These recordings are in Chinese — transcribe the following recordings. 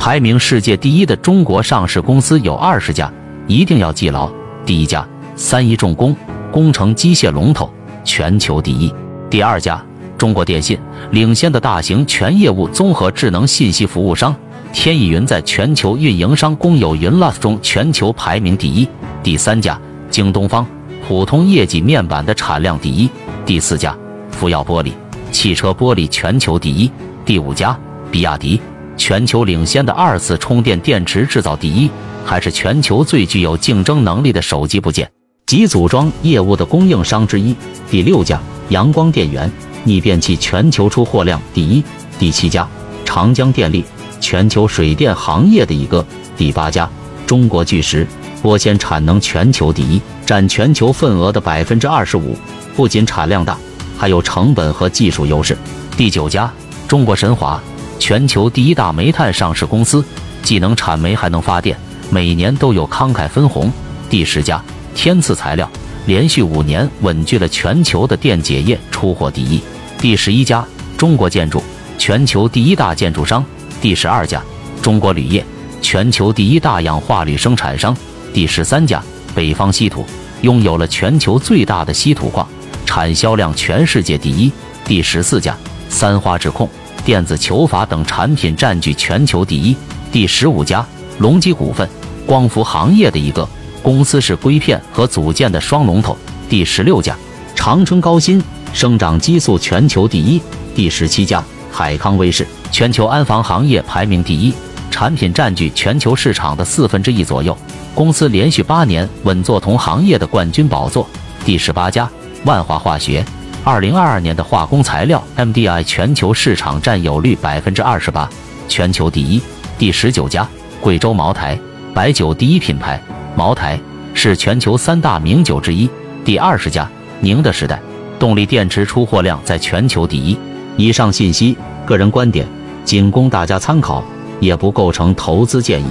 排名世界第一的中国上市公司有二十家，一定要记牢。第一家，三一重工，工程机械龙头，全球第一。第二家，中国电信，领先的大型全业务综合智能信息服务商。天翼云在全球运营商公有云 LAS 中全球排名第一。第三家，京东方，普通液晶面板的产量第一。第四家，福耀玻璃，汽车玻璃全球第一。第五家，比亚迪，全球领先的二次充电电池制造第一，还是全球最具有竞争能力的手机部件及组装业务的供应商之一。第六家，阳光电源，逆变器全球出货量第一。第七家，长江电力。全球水电行业的一个第八家，中国巨石玻纤产能全球第一，占全球份额的百分之二十五。不仅产量大，还有成本和技术优势。第九家，中国神华，全球第一大煤炭上市公司，既能产煤还能发电，每年都有慷慨分红。第十家，天赐材料，连续五年稳居了全球的电解液出货第一。第十一家，中国建筑，全球第一大建筑商。第十二家，中国铝业，全球第一大氧化铝生产商。第十三家，北方稀土，拥有了全球最大的稀土矿，产销量全世界第一。第十四家，三花智控，电子球阀等产品占据全球第一。第十五家，隆基股份，光伏行业的一个公司，是硅片和组件的双龙头。第十六家，长春高新，生长激素全球第一。第十七家，海康威视。全球安防行业排名第一，产品占据全球市场的四分之一左右。公司连续八年稳坐同行业的冠军宝座。第十八家万华化学，二零二二年的化工材料 MDI 全球市场占有率百分之二十八，全球第一。第十九家贵州茅台，白酒第一品牌，茅台是全球三大名酒之一。第二十家宁德时代，动力电池出货量在全球第一。以上信息个人观点。仅供大家参考，也不构成投资建议。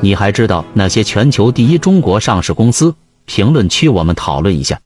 你还知道哪些全球第一中国上市公司？评论区我们讨论一下。